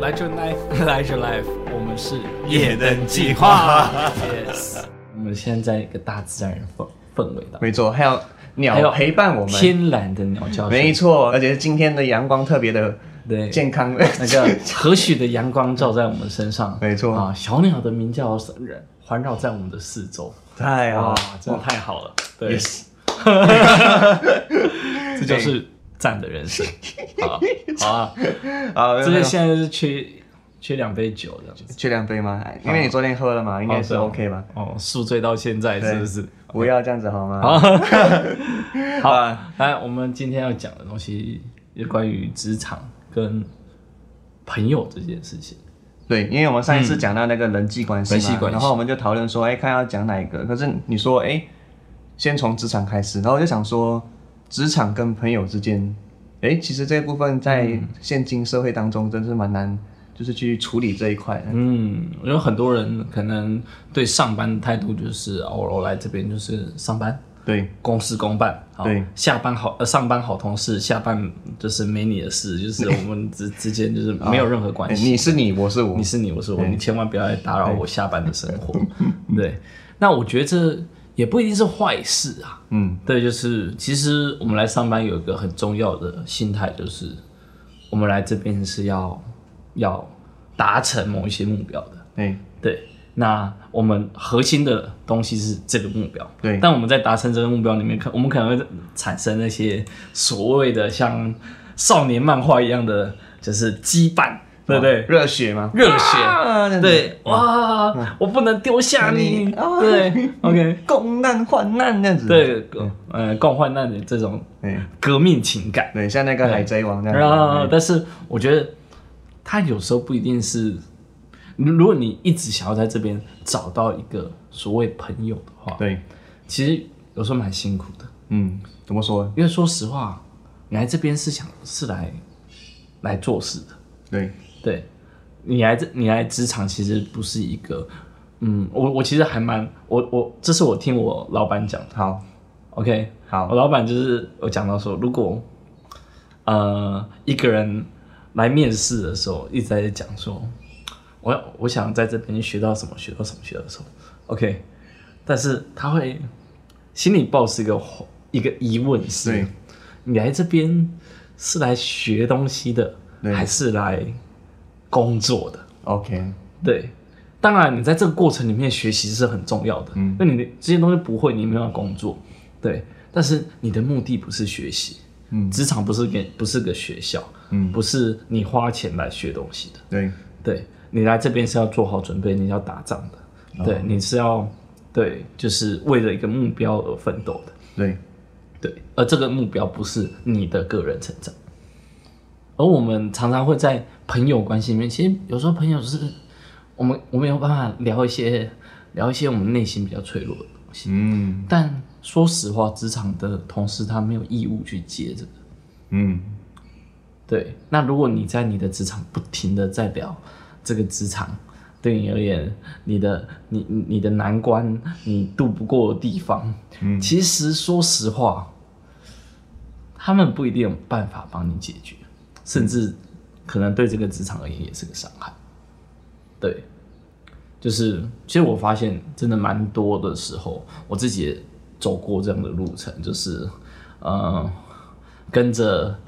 来就 life，来就 life，我们是夜灯计划。Yes，我们现在在一个大自然氛氛围的，没错，还有鸟陪伴我们，天然的鸟叫声，没错，而且今天的阳光特别的对。健康，那个和煦的阳光照在我们身上，没错。啊，小鸟的鸣叫声环绕在我们的四周，太好，真的太好了，对。这就是。赞的人生，好，好啊，啊，这个现在是缺缺两杯酒的，缺两杯吗？因为你昨天喝了嘛，应该是 OK 吧？哦，宿醉到现在是不是？不要这样子好吗？好，好，来，我们今天要讲的东西是关于职场跟朋友这件事情。对，因为我们上一次讲到那个人际关系嘛，然后我们就讨论说，哎，看要讲哪一个？可是你说，哎，先从职场开始，然后我就想说。职场跟朋友之间，哎，其实这部分在现今社会当中真是蛮难，就是去处理这一块。嗯，有很多人可能对上班的态度就是，哦，我来这边就是上班，对，公事公办，对，下班好，呃，上班好同事，下班就是没你的事，就是 我们之之间就是没有任何关系。你是你，我是我，你是你，我是我，你千万不要来打扰我下班的生活。对，那我觉得这。也不一定是坏事啊，嗯，对，就是其实我们来上班有一个很重要的心态，就是我们来这边是要要达成某一些目标的，对对。那我们核心的东西是这个目标，对。但我们在达成这个目标里面，可我们可能会产生那些所谓的像少年漫画一样的，就是羁绊。对对，热血吗？热血，对，哇，我不能丢下你，对，OK，共难患难这样子，对，呃，共患难的这种革命情感，对，像那个海贼王那样。然后，但是我觉得他有时候不一定是，如果你一直想要在这边找到一个所谓朋友的话，对，其实有时候蛮辛苦的。嗯，怎么说？因为说实话，你来这边是想是来来做事的，对。对，你来这，你来职场其实不是一个，嗯，我我其实还蛮，我我这是我听我老板讲的。好，OK，好，我老板就是我讲到说，如果呃一个人来面试的时候一直在讲说，我我想在这边学到什么，学到什么，学到什么，OK，但是他会心里抱持一个一个疑问是，对你来这边是来学东西的，还是来？工作的，OK，对，当然你在这个过程里面学习是很重要的，嗯，那你的这些东西不会，你没有工作，对，但是你的目的不是学习，嗯，职场不是给不是个学校，嗯，不是你花钱来学东西的，对，对，你来这边是要做好准备，你要打仗的，哦、对，你是要，对，就是为了一个目标而奋斗的，对，对，而这个目标不是你的个人成长。而我们常常会在朋友关系里面，其实有时候朋友是我们我们有办法聊一些聊一些我们内心比较脆弱的东西。嗯，但说实话，职场的同事他没有义务去接这个。嗯，对。那如果你在你的职场不停的在聊这个职场对你而言，你的你你的难关，你渡不过的地方，嗯，其实说实话，他们不一定有办法帮你解决。甚至可能对这个职场而言也是个伤害。对，就是其实我发现真的蛮多的时候，我自己也走过这样的路程，就是呃，跟着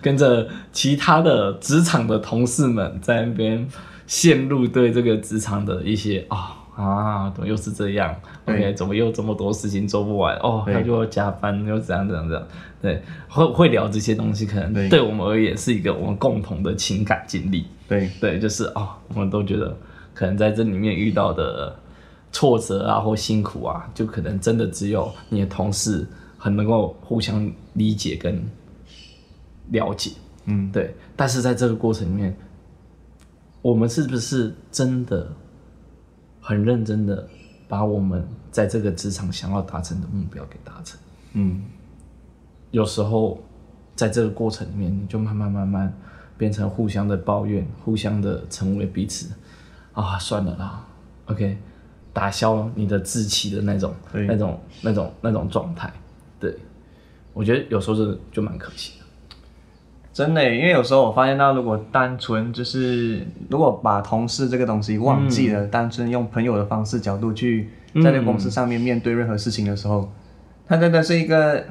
跟着其他的职场的同事们在那边陷入对这个职场的一些啊。哦啊，怎么又是这样？OK，怎么又这么多事情做不完？哦，他就要加班，又怎样怎样怎样？对，会会聊这些东西，可能对我们而言是一个我们共同的情感经历。对对，就是哦，我们都觉得可能在这里面遇到的挫折啊或辛苦啊，就可能真的只有你的同事很能够互相理解跟了解。嗯，对。但是在这个过程里面，我们是不是真的？很认真的把我们在这个职场想要达成的目标给达成。嗯，有时候在这个过程里面，你就慢慢慢慢变成互相的抱怨，互相的成为彼此。啊，算了啦，OK，打消你的志气的那种、那种、那种、那种状态。对，我觉得有时候是就蛮可惜的。真的，因为有时候我发现到，如果单纯就是如果把同事这个东西忘记了，嗯、单纯用朋友的方式角度去在这个公司上面面对任何事情的时候，他、嗯、真的是一个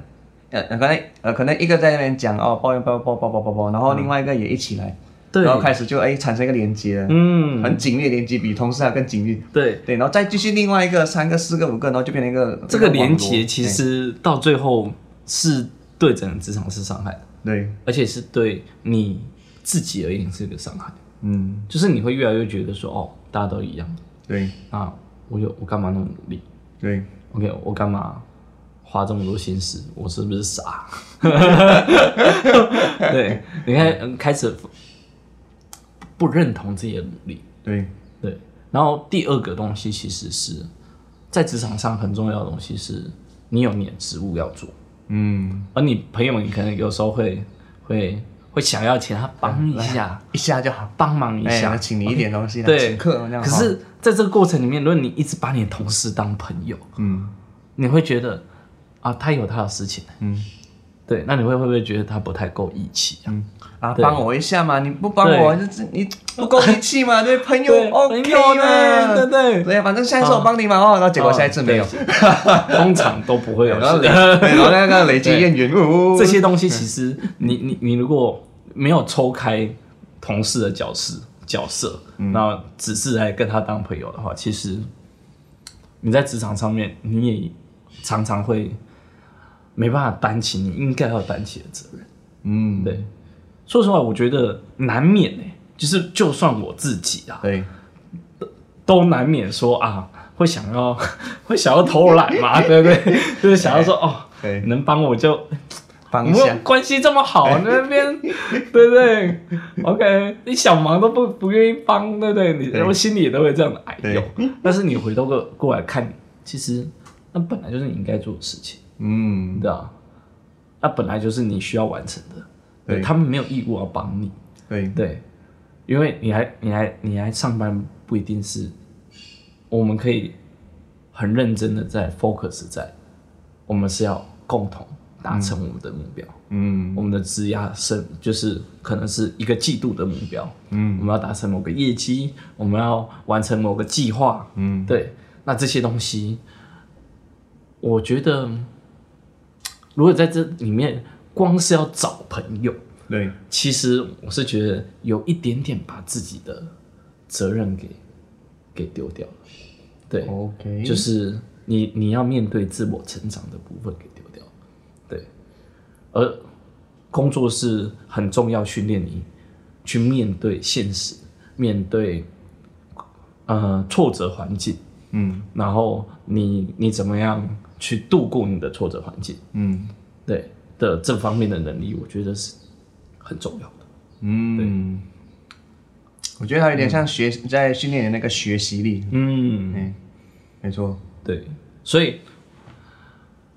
呃可能呃可能一个在那边讲哦抱怨抱抱抱抱抱抱，然后另外一个也一起来。然后开始就哎产生一个连接，嗯，很紧密的连接，比同事还更紧密。对对，然后再继续另外一个三个、四个、五个，然后就变成一个这个连接，其实到最后是对整个职场是伤害的。对，而且是对你自己而言是一个伤害。嗯，就是你会越来越觉得说，哦，大家都一样。对啊，我有我干嘛那么努力？对，OK，我干嘛花这么多心思？我是不是傻？对，你看开始。不认同自己的努力，对对。然后第二个东西，其实是在职场上很重要的东西，是你有你的职务要做，嗯。而你朋友，们可能有时候会会会想要请他帮一下，一下就好，帮忙一下，请你一点东西，对，请客可是在这个过程里面，如果你一直把你的同事当朋友，嗯，你会觉得啊，他有他的事情，嗯，对，那你会会不会觉得他不太够义气啊？啊，帮我一下嘛！你不帮我，就是你不够义气嘛？对，朋友，OK 嘛？对对对，反正下一次我帮你嘛，哦，然后结果下一次没有，通常都不会有。然后那个累积怨言，这些东西其实你你你如果没有抽开同事的角色角色，然后只是来跟他当朋友的话，其实你在职场上面你也常常会没办法担起你应该要担起的责任。嗯，对。说实话，我觉得难免呢、欸，就是就算我自己啊，对，都难免说啊，会想要会想要偷懒嘛，对不对？就是想要说哦，能帮我就帮一下，关系这么好那边，对不对？OK，你小忙都不不愿意帮，对不对？你我心里也都会这样的哎呦。但是你回头过过来看，其实那本来就是你应该做的事情，嗯，对啊，那本来就是你需要完成的。对，他们没有义务要帮你，对。对，因为你还你还你还上班，不一定是，我们可以很认真的在 focus 在，我们是要共同达成我们的目标，嗯，我们的质押是就是可能是一个季度的目标，嗯，我们要达成某个业绩，我们要完成某个计划，嗯，对，那这些东西，我觉得，如果在这里面。光是要找朋友，对，其实我是觉得有一点点把自己的责任给给丢掉了，对，OK，就是你你要面对自我成长的部分给丢掉，对，而工作是很重要，训练你去面对现实，面对呃挫折环境，嗯，然后你你怎么样去度过你的挫折环境，嗯，对。的这方面的能力，我觉得是很重要的。嗯，对，我觉得它有点像学、嗯、在训练的那个学习力。嗯，欸、没错，对。所以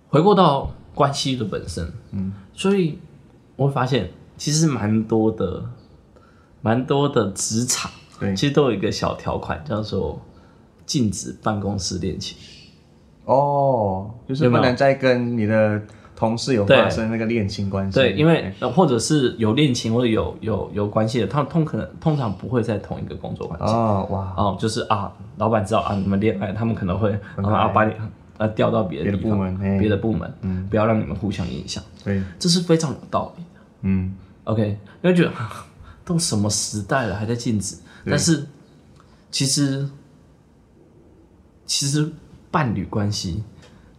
回过到关系的本身，嗯，所以我会发现，其实蛮多的、蛮多的职场，对，其实都有一个小条款，叫做禁止办公室恋情。哦，就是不能再跟你的。同事有发生那个恋情关系，对，因为或者是有恋情或者有有有关系的，他们通可能通常不会在同一个工作环境。哦哇，哦，就是啊，老板知道啊你们恋爱，他们可能会啊把你啊调到别的地方，别的部门，嗯，不要让你们互相影响。对，这是非常有道理的。嗯，OK，因为觉得 都什么时代了还在禁止，但是其实其实伴侣关系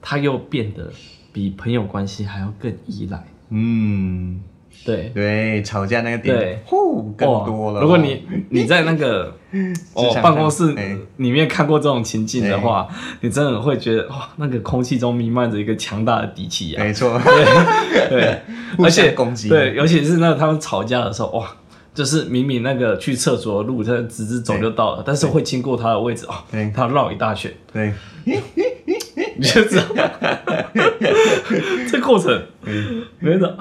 它又变得。比朋友关系还要更依赖，嗯，对。对，吵架那个点，对，呼，更多了。如果你你在那个 哦办公室里面看过这种情境的话，你真的会觉得哇，那个空气中弥漫着一个强大的底气啊！没错，对 对，而且攻击，对，尤其是那他们吵架的时候，哇，就是明明那个去厕所的路，他直直走就到了，但是会经过他的位置哦，他绕一大圈，对。你就知道，这过程，没的，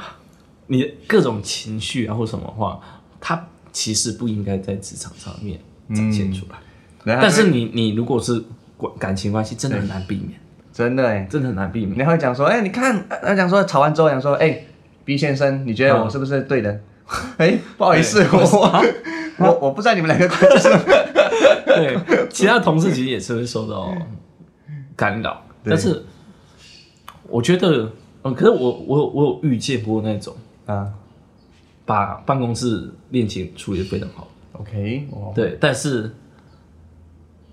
你各种情绪啊或什么话，它其实不应该在职场上面展现出来。但是你你如果是关感情关系真的很难避免，真的哎，真的很难避免。你会讲说，哎、欸，你看，他讲说吵完之后讲说，哎、欸，B 先生，你觉得我是不是对的？哎、不好意思，我、啊、我我不知道你们两个关系。对，其他同事其实也是会受到干扰，但是我觉得，嗯，可是我我我有遇见过那种啊，把办公室恋情处理的非常好。OK，对，但是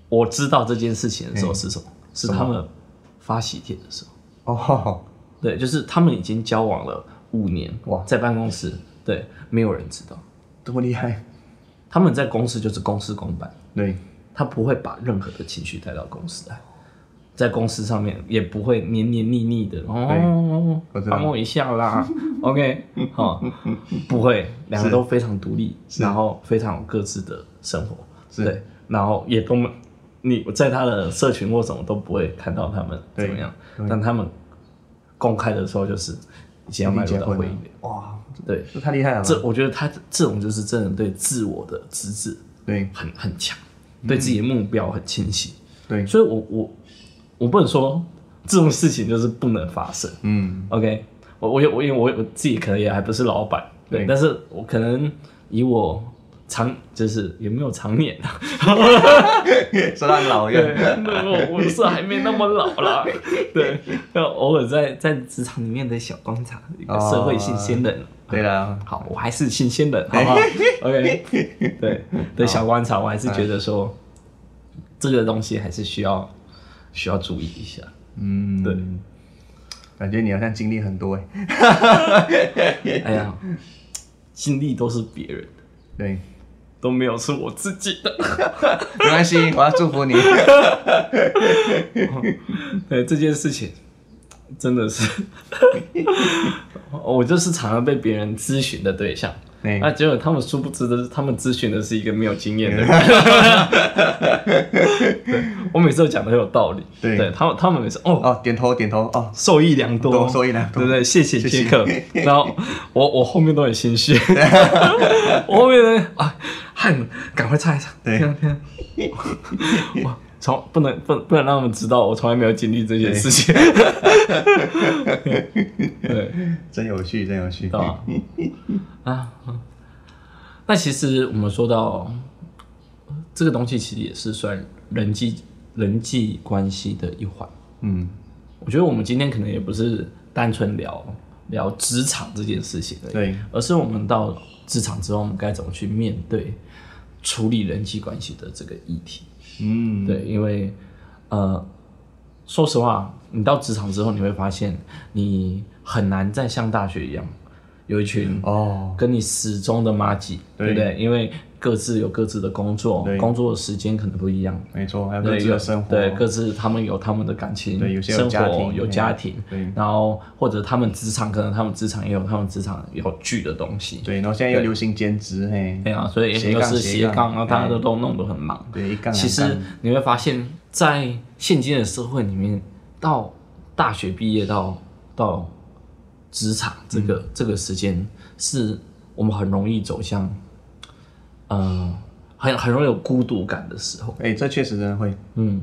我知道这件事情的时候是什么？是他们发喜帖的时候。哦，对，就是他们已经交往了五年，哇，在办公室，对，没有人知道，多么厉害。他们在公司就是公事公办，对，他不会把任何的情绪带到公司来，在公司上面也不会黏黏腻腻的哦，帮我一下啦，OK，好，不会，两个都非常独立，然后非常有各自的生活，对，然后也都你在他的社群或什么都不会看到他们怎么样，但他们公开的时候就是已经要迈入到婚姻，哇。对，这太厉害了。这我觉得他这种就是真的对自我的资质，对，很很强，对自己的目标很清晰。对，所以我我我不能说这种事情就是不能发生。嗯，OK，我我有我因为我我自己可能也还不是老板，对，但是我可能以我。常就是也没有常年啊，说他老一点，我我是还没那么老啦，对，要偶尔在在职场里面的小观察，一个社会新鲜人，对啦，好，我还是新鲜人，好不好？OK，对对，小观察，我还是觉得说这个东西还是需要需要注意一下，嗯，对，感觉你好像经历很多哎，哎呀，经历都是别人的，对。都没有是我自己的，没关系，我要祝福你。对这件事情，真的是，我就是常常被别人咨询的对象。那结果他们殊不知的是，他们咨询的是一个没有经验的人。我每次都讲的很有道理。对，他们他们每次哦哦点头点头哦，受益良多，受益良多，对不对？谢谢杰克。然后我我后面都很心虚，我后面呢啊。汗，赶快擦一擦。对，我 从不能不不能让他们知道，我从来没有经历这件事情。对，真有趣，真有趣。啊，那其实我们说到这个东西，其实也是算人际人际关系的一环。嗯，我觉得我们今天可能也不是单纯聊聊职场这件事情，对，而是我们到职场之后，我们该怎么去面对。处理人际关系的这个议题，嗯，对，因为，呃，说实话，你到职场之后，你会发现你很难再像大学一样，有一群哦。跟你始终的妈吉，对不对？因为各自有各自的工作，工作的时间可能不一样，没错，还有各自的生活，对，各自他们有他们的感情，对，有些生活有家庭，对，然后或者他们职场可能他们职场也有他们职场有聚的东西，对，然后现在又流行兼职，嘿，对啊，所以又是斜杠，然后大家都都弄得很忙，对，其实你会发现在现今的社会里面，到大学毕业到到职场这个这个时间，是我们很容易走向。嗯，很很容易有孤独感的时候，哎、欸，这确实真的会，嗯，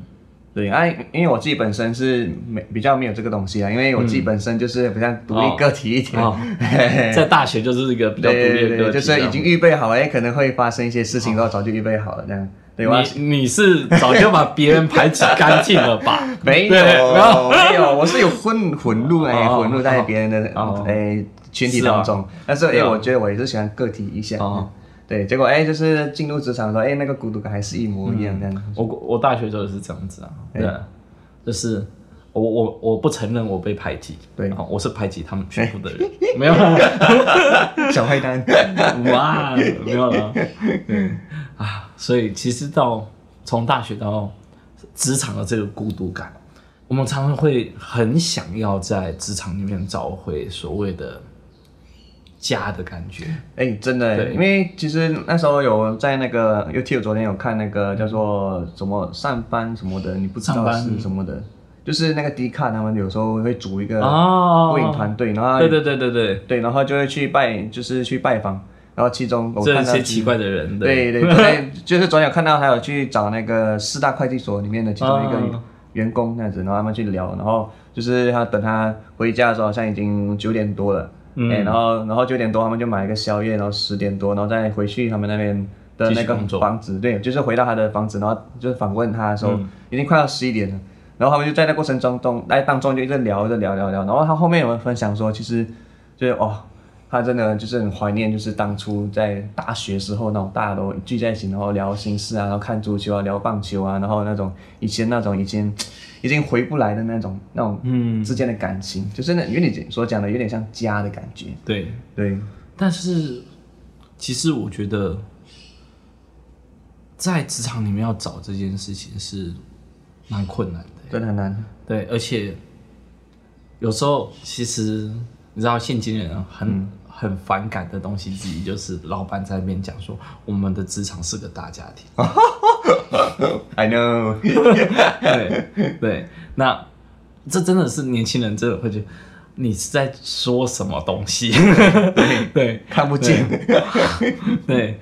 对啊，因为我自己本身是没比较没有这个东西啊，因为我自己本身就是比较独立个体一点，哦哦、在大学就是一个比较独立的个体，就是已经预备好了，哎，可能会发生一些事情，都早就预备好了这样。对吧？你你是早就把别人排挤干净了吧？没有，没有，我是有混混入哎，混入在别人的哎群体当中，但是哎，我觉得我也是喜欢个体一些。对，结果哎，就是进入职场的时候，哎，那个孤独感还是一模一样这样。我我大学时候也是这样子啊，对，就是我我我不承认我被排挤，对，我是排挤他们全部的人，没有 小坏蛋，哇，没有了，对啊，所以其实到从大学到职场的这个孤独感，我们常常会很想要在职场里面找回所谓的。家的感觉，哎、欸，真的，对。因为其实那时候有在那个 YouTube 昨天有看那个叫做什么上班什么的，你不知道是什么的，就是那个迪卡他们有时候会组一个录影团队，然后对对对对对。对，然后就会去拜，就是去拜访然后其中我看到这些奇怪的人，对。对 对，就是总有看到还有去找那个四大会计所里面的其中一个员工那样子，然后他们去聊，然后就是他等他回家的时候，好像已经九点多了，嗯，然后然后九点多他们就买一个宵夜，然后十点多，然后再回去他们那边的那个房子，对，就是回到他的房子，然后就是访问他的时候，嗯、已经快要十一点了。然后他们就在那过程中中，哎当中就一直聊，一直聊聊聊。然后他后面有人分享说，其实就是哦，他真的就是很怀念，就是当初在大学时候那种大家都聚在一起，然后聊心事啊，然后看足球啊，聊棒球啊，然后那种以前那种已经 已经回不来的那种那种嗯之间的感情，嗯、就真的因为你所讲的有点像家的感觉。对对，但是其实我觉得在职场里面要找这件事情是蛮困难的。真的很难，对，而且有时候其实你知道，现今人很、嗯、很反感的东西之一，就是老板在那边讲说，我们的职场是个大家庭。I know 对对，那这真的是年轻人真的会觉得你是在说什么东西？对对，看不见。对，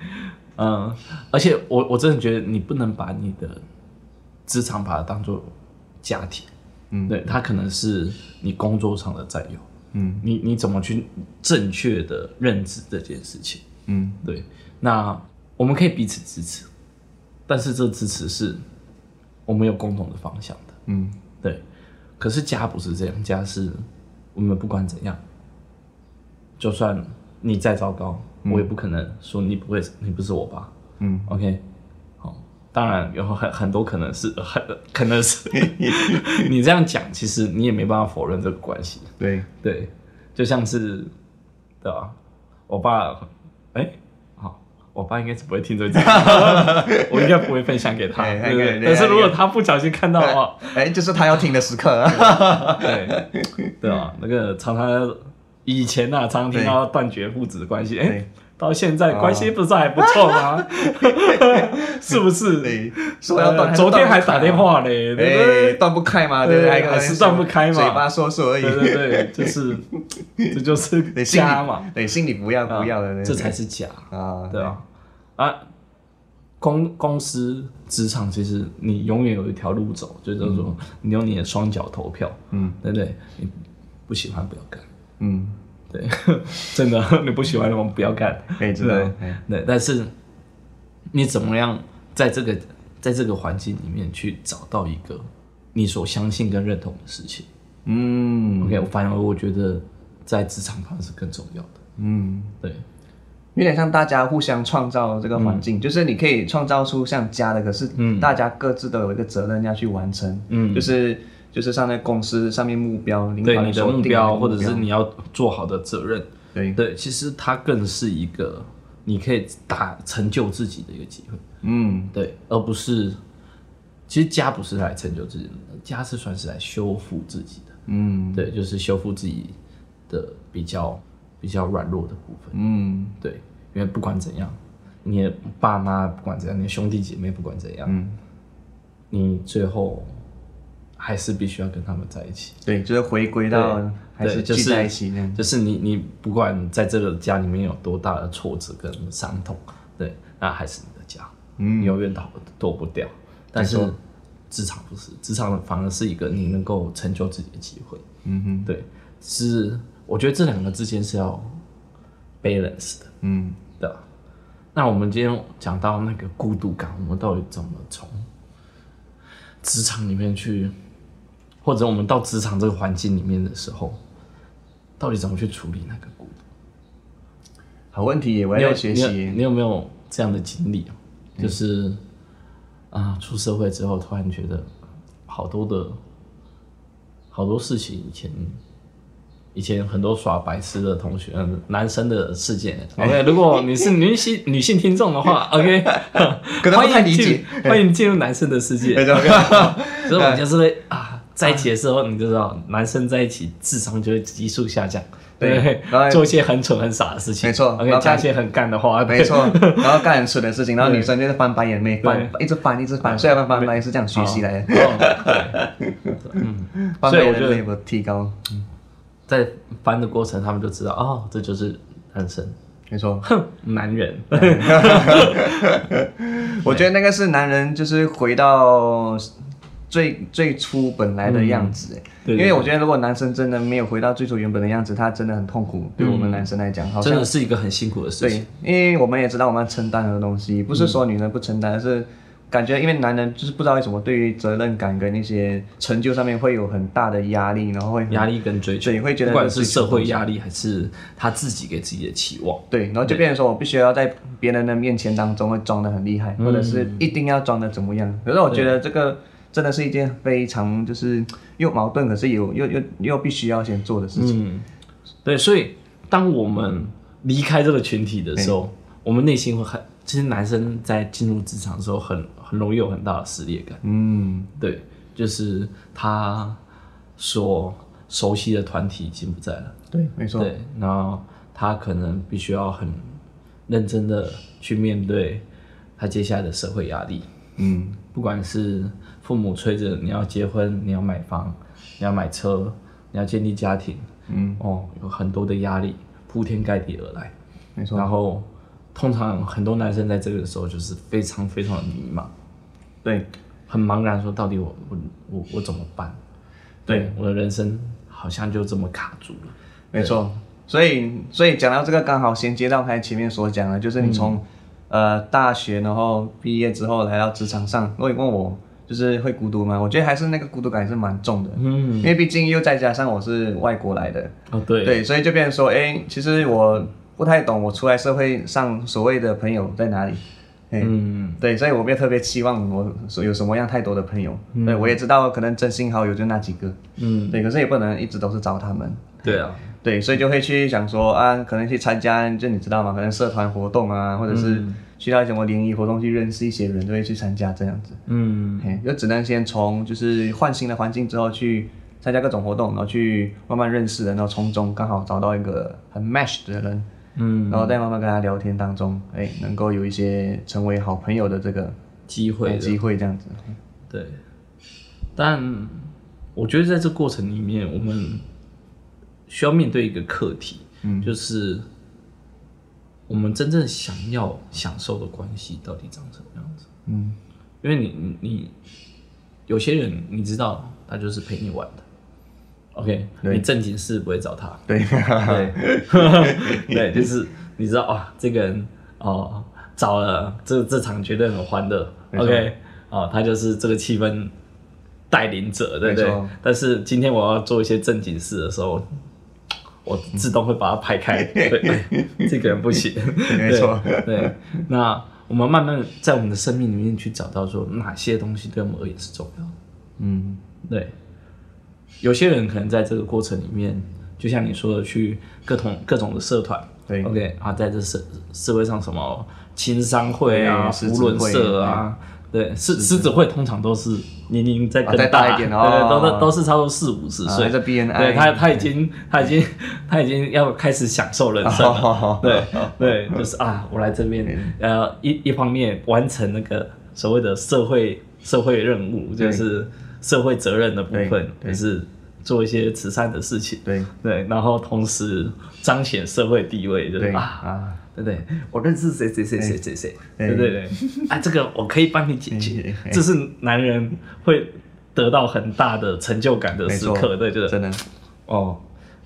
嗯，而且我我真的觉得你不能把你的职场把它当做。家庭，嗯，对，它可能是你工作上的战友，嗯，你你怎么去正确的认知这件事情，嗯，对，那我们可以彼此支持，但是这支持是我们有共同的方向的，嗯，对，可是家不是这样，家是我们不管怎样，就算你再糟糕，嗯，我也不可能说你不会，你不是我爸，嗯，OK。当然有很很多可能是很可能是 你这样讲，其实你也没办法否认这个关系。对对，就像是对吧？我爸哎、欸，好，我爸应该是不会听这个，我应该不会分享给他。对对对，但是如果他不小心看到的话，哎、欸，就是他要听的时刻。对对啊，那个常常以前啊，常常听到断绝父子的关系，哎。欸到现在关系不是还不错吗？是不是？说要断，昨天还打电话嘞，对不对？断不开嘛？对，还是断不开嘛？嘴巴说说而已。对对对，就是，这就是家嘛。对，心里不要不要的，这才是假啊！对啊，啊，公公司职场其实你永远有一条路走，就是说你用你的双脚投票，嗯，对不对？你不喜欢不要干，嗯。对，真的，你不喜欢的话不要干。可以知道。对，但是你怎么样在这个在这个环境里面去找到一个你所相信跟认同的事情？嗯，OK，反而我觉得在职场上是更重要的。嗯，对，有点像大家互相创造这个环境，嗯、就是你可以创造出像家的，可是大家各自都有一个责任要去完成。嗯，就是。就是上在公司上面目标，领导你的目标，或者是你要做好的责任，对。对，其实它更是一个你可以打成就自己的一个机会，嗯，对，而不是，其实家不是来成就自己的，家是算是来修复自己的，嗯，对，就是修复自己的比较比较软弱的部分，嗯，对，因为不管怎样，你的爸妈不管怎样，你的兄弟姐妹不管怎样，嗯，你最后。还是必须要跟他们在一起，对，就是回归到还是聚在一起，就是，就是你你不管在这个家里面有多大的挫折跟伤痛，对，那还是你的家，嗯，你永远逃躲不掉。但是职场不是，职场反而是一个你能够成就自己的机会，嗯哼，对，是我觉得这两个之间是要 balance 的，嗯，对。那我们今天讲到那个孤独感，我们到底怎么从职场里面去？或者我们到职场这个环境里面的时候，到底怎么去处理那个孤独？好问题，我要学习。你有没有这样的经历？就是啊，出社会之后，突然觉得好多的好多事情，以前以前很多耍白痴的同学，男生的事件。OK，如果你是女性女性听众的话，OK，欢迎理解，欢迎进入男生的世界。所以，我们就是会啊。在一起的时候，你就知道，男生在一起智商就会急速下降，对，然后做一些很蠢很傻的事情，没错，然后讲一些很干的话，没错，然后干很蠢的事情，然后女生就是翻白眼，没翻，一直翻，一直翻，虽然翻翻翻也是这样学习来的，嗯，所以我觉得提高？在翻的过程，他们就知道，哦，这就是男生，没错，哼，男人。我觉得那个是男人，就是回到最最初本来的样子，因为我觉得如果男生真的没有回到最初原本的样子，他真的很痛苦。对我们男生来讲，好像真的是一个很辛苦的事情。对，因为我们也知道我们要承担很多东西，不是说女人不承担，而是。感觉因为男人就是不知道为什么对于责任感跟那些成就上面会有很大的压力，然后会压力跟追求，对，会觉得不管是社会压力还是他自己给自己的期望，对，然后就变成说我必须要在别人的面前当中会装的很厉害，或者是一定要装的怎么样。可是我觉得这个真的是一件非常就是 又矛盾，可是有又又又必须要先做的事情。嗯，对，所以当我们离开这个群体的时候，我们内心会很。其实男生在进入职场的时候很，很很容易有很大的撕裂感。嗯，对，就是他所熟悉的团体已经不在了。对，没错。对，然后他可能必须要很认真的去面对他接下来的社会压力。嗯，不管是父母催着你要结婚，你要买房，你要买车，你要建立家庭。嗯，哦，有很多的压力铺天盖地而来。没错。然后。通常很多男生在这个时候就是非常非常的迷茫，对，很茫然，说到底我我我我怎么办？对，我的人生好像就这么卡住了。没错，所以所以讲到这个，刚好衔接到他前面所讲的，就是你从、嗯、呃大学然后毕业之后来到职场上，如果你问我就是会孤独吗？我觉得还是那个孤独感还是蛮重的，嗯，因为毕竟又再加上我是外国来的，哦对，对，所以就变成说，哎、欸，其实我。不太懂，我出来社会上所谓的朋友在哪里？嗯，对，所以我没有特别期望我有什么样太多的朋友。嗯、对，我也知道可能真心好友就那几个。嗯，对，可是也不能一直都是找他们。对啊，对，所以就会去想说啊，可能去参加，就你知道吗？可能社团活动啊，或者是去到什么联谊活动去认识一些人，就会去参加这样子。嗯，就只能先从就是换新的环境之后去参加各种活动，然后去慢慢认识人，然后从中刚好找到一个很 match 的人。嗯，然后再慢慢跟他聊天当中，哎，能够有一些成为好朋友的这个机会，机会这样子。对，但我觉得在这过程里面，我们需要面对一个课题，嗯，就是我们真正想要享受的关系到底长什么样子？嗯，因为你你有些人你知道，他就是陪你玩的。OK，你正经事不会找他。对对 对，就是你知道啊，这个人哦，找了这这场绝对很欢乐。OK，哦，他就是这个气氛带领者，对不对？但是今天我要做一些正经事的时候，我自动会把它排开。对，这个人不行。没错。对，那我们慢慢在我们的生命里面去找到说哪些东西对我们而言是重要的。嗯，对。有些人可能在这个过程里面，就像你说的，去各种各种的社团，对，OK 啊，在这社社会上什么青商会啊、扶轮社啊，对，狮狮子会通常都是年龄再更大一点，对，都都都是差不多四五十岁，对，他他已经他已经他已经要开始享受人生了，对对，就是啊，我来这边，呃，一一方面完成那个所谓的社会社会任务，就是。社会责任的部分，就是做一些慈善的事情，对。对，然后同时彰显社会地位，对啊啊，对对，我认识谁谁谁谁谁谁，对对对，啊，这个我可以帮你解决，这是男人会得到很大的成就感的时刻，对对，真的，哦，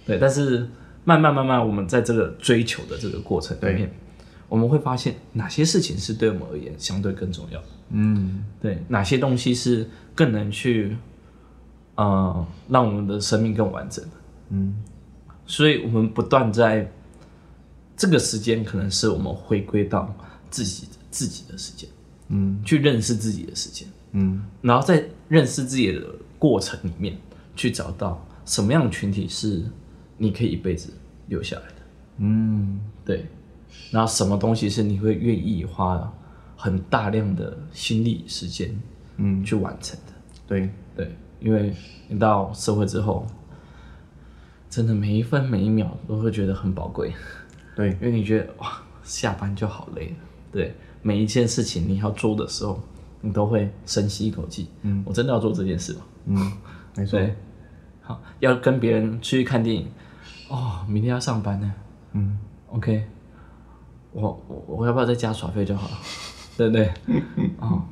对，但是慢慢慢慢，我们在这个追求的这个过程里面，我们会发现哪些事情是对我们而言相对更重要。的，嗯，对，哪些东西是。更能去，呃，让我们的生命更完整。嗯，所以我们不断在这个时间，可能是我们回归到自己自己的时间，嗯，去认识自己的时间，嗯，然后在认识自己的过程里面，去找到什么样的群体是你可以一辈子留下来的，嗯，对，然后什么东西是你会愿意花很大量的心力时间，嗯，去完成的。对。对，因为你到社会之后，真的每一分每一秒都会觉得很宝贵。对，因为你觉得哇，下班就好累了。对，每一件事情你要做的时候，你都会深吸一口气。嗯，我真的要做这件事吗？嗯，没错。好，要跟别人去看电影。哦，明天要上班呢。嗯，OK。我我我要不要在家耍废就好了，对不对？哦，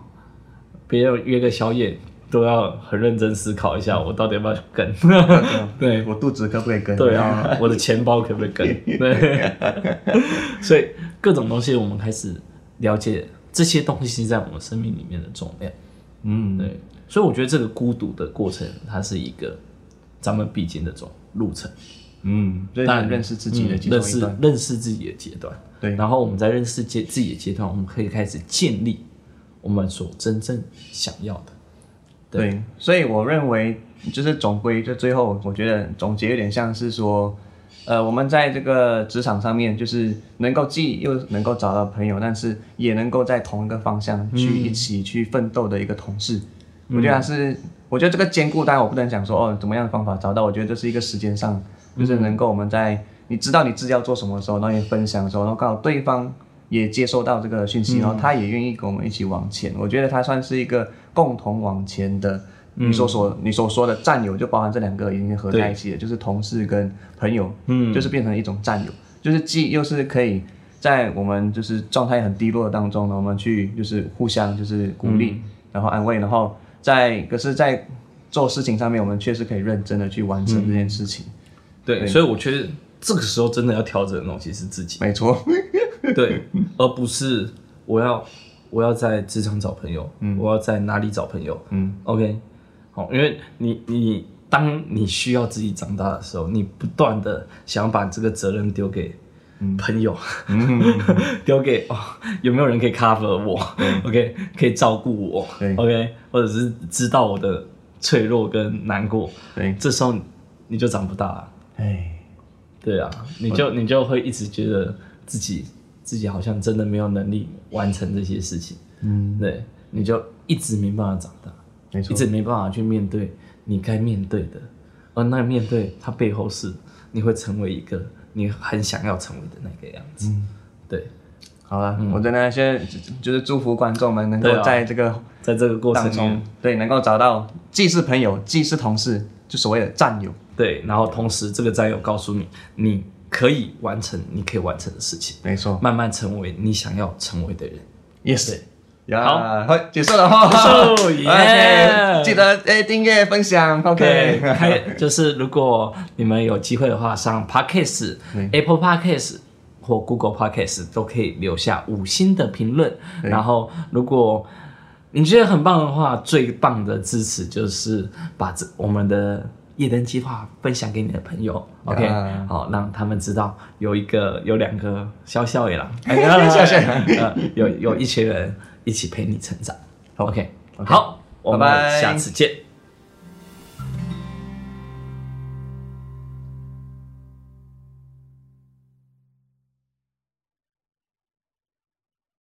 别人约个宵夜都要很认真思考一下，我到底要不要跟？对，我肚子可不可以跟？对啊，我的钱包可不可以跟？对，所以各种东西我们开始了解这些东西在我们生命里面的重量。嗯，对，所以我觉得这个孤独的过程，它是一个咱们必经的这种路程。嗯，但认识自己的阶段，认识认识自己的阶段，对。然后我们在认识阶自己的阶段，我们可以开始建立我们所真正想要的。对，对，所以我认为就是总归就最后，我觉得总结有点像是说，呃，我们在这个职场上面，就是能够既又能够找到朋友，但是也能够在同一个方向去一起去奋斗的一个同事。嗯、我觉得还是，我觉得这个兼顾，当然我不能讲说哦，怎么样的方法找到，我觉得这是一个时间上。就是能够我们在你知道你自己要做什么的时候，然后也分享的时候，然后刚好对方也接收到这个讯息，然后他也愿意跟我们一起往前。我觉得他算是一个共同往前的。你所说你所说的战友，就包含这两个已经合在一起了，就是同事跟朋友，嗯，就是变成一种战友，就是既又是可以在我们就是状态很低落的当中呢，我们去就是互相就是鼓励，然后安慰，然后在可是，在做事情上面，我们确实可以认真的去完成这件事情。对，所以我觉得这个时候真的要调整的东西是自己，没错，对，而不是我要我要在职场找朋友，嗯，我要在哪里找朋友，嗯，OK，好，因为你你当你需要自己长大的时候，你不断的想把这个责任丢给朋友，丢、嗯、给哦，有没有人可以 cover 我、嗯、，OK，可以照顾我，OK，或者是知道我的脆弱跟难过，对，这时候你就长不大了。哎，对啊，你就你就会一直觉得自己自己好像真的没有能力完成这些事情，嗯，对，你就一直没办法长大，没错，一直没办法去面对你该面对的，而那面对它背后是你会成为一个你很想要成为的那个样子，嗯，对，好了，我真的先就是祝福观众们能够在这个在这个过程中，对，能够找到既是朋友既是同事，就所谓的战友。对，然后同时这个战友告诉你，你可以完成你可以完成的事情，没错，慢慢成为你想要成为的人。Yes，好，好，结束了。哈，结束，耶。Okay，记得诶订阅分享，OK，还就是如果你们有机会的话，上 Podcast、对。Apple Podcast 或 Google Podcast 都可以留下五星的评论。然后，如果你觉得很棒的话，最棒的支持就是把这我们的。夜灯计划分享给你的朋友，OK，好，让他们知道有一个有两个小小野狼，小小呃，有有一群人一起陪你成长，OK，好，我们下次见。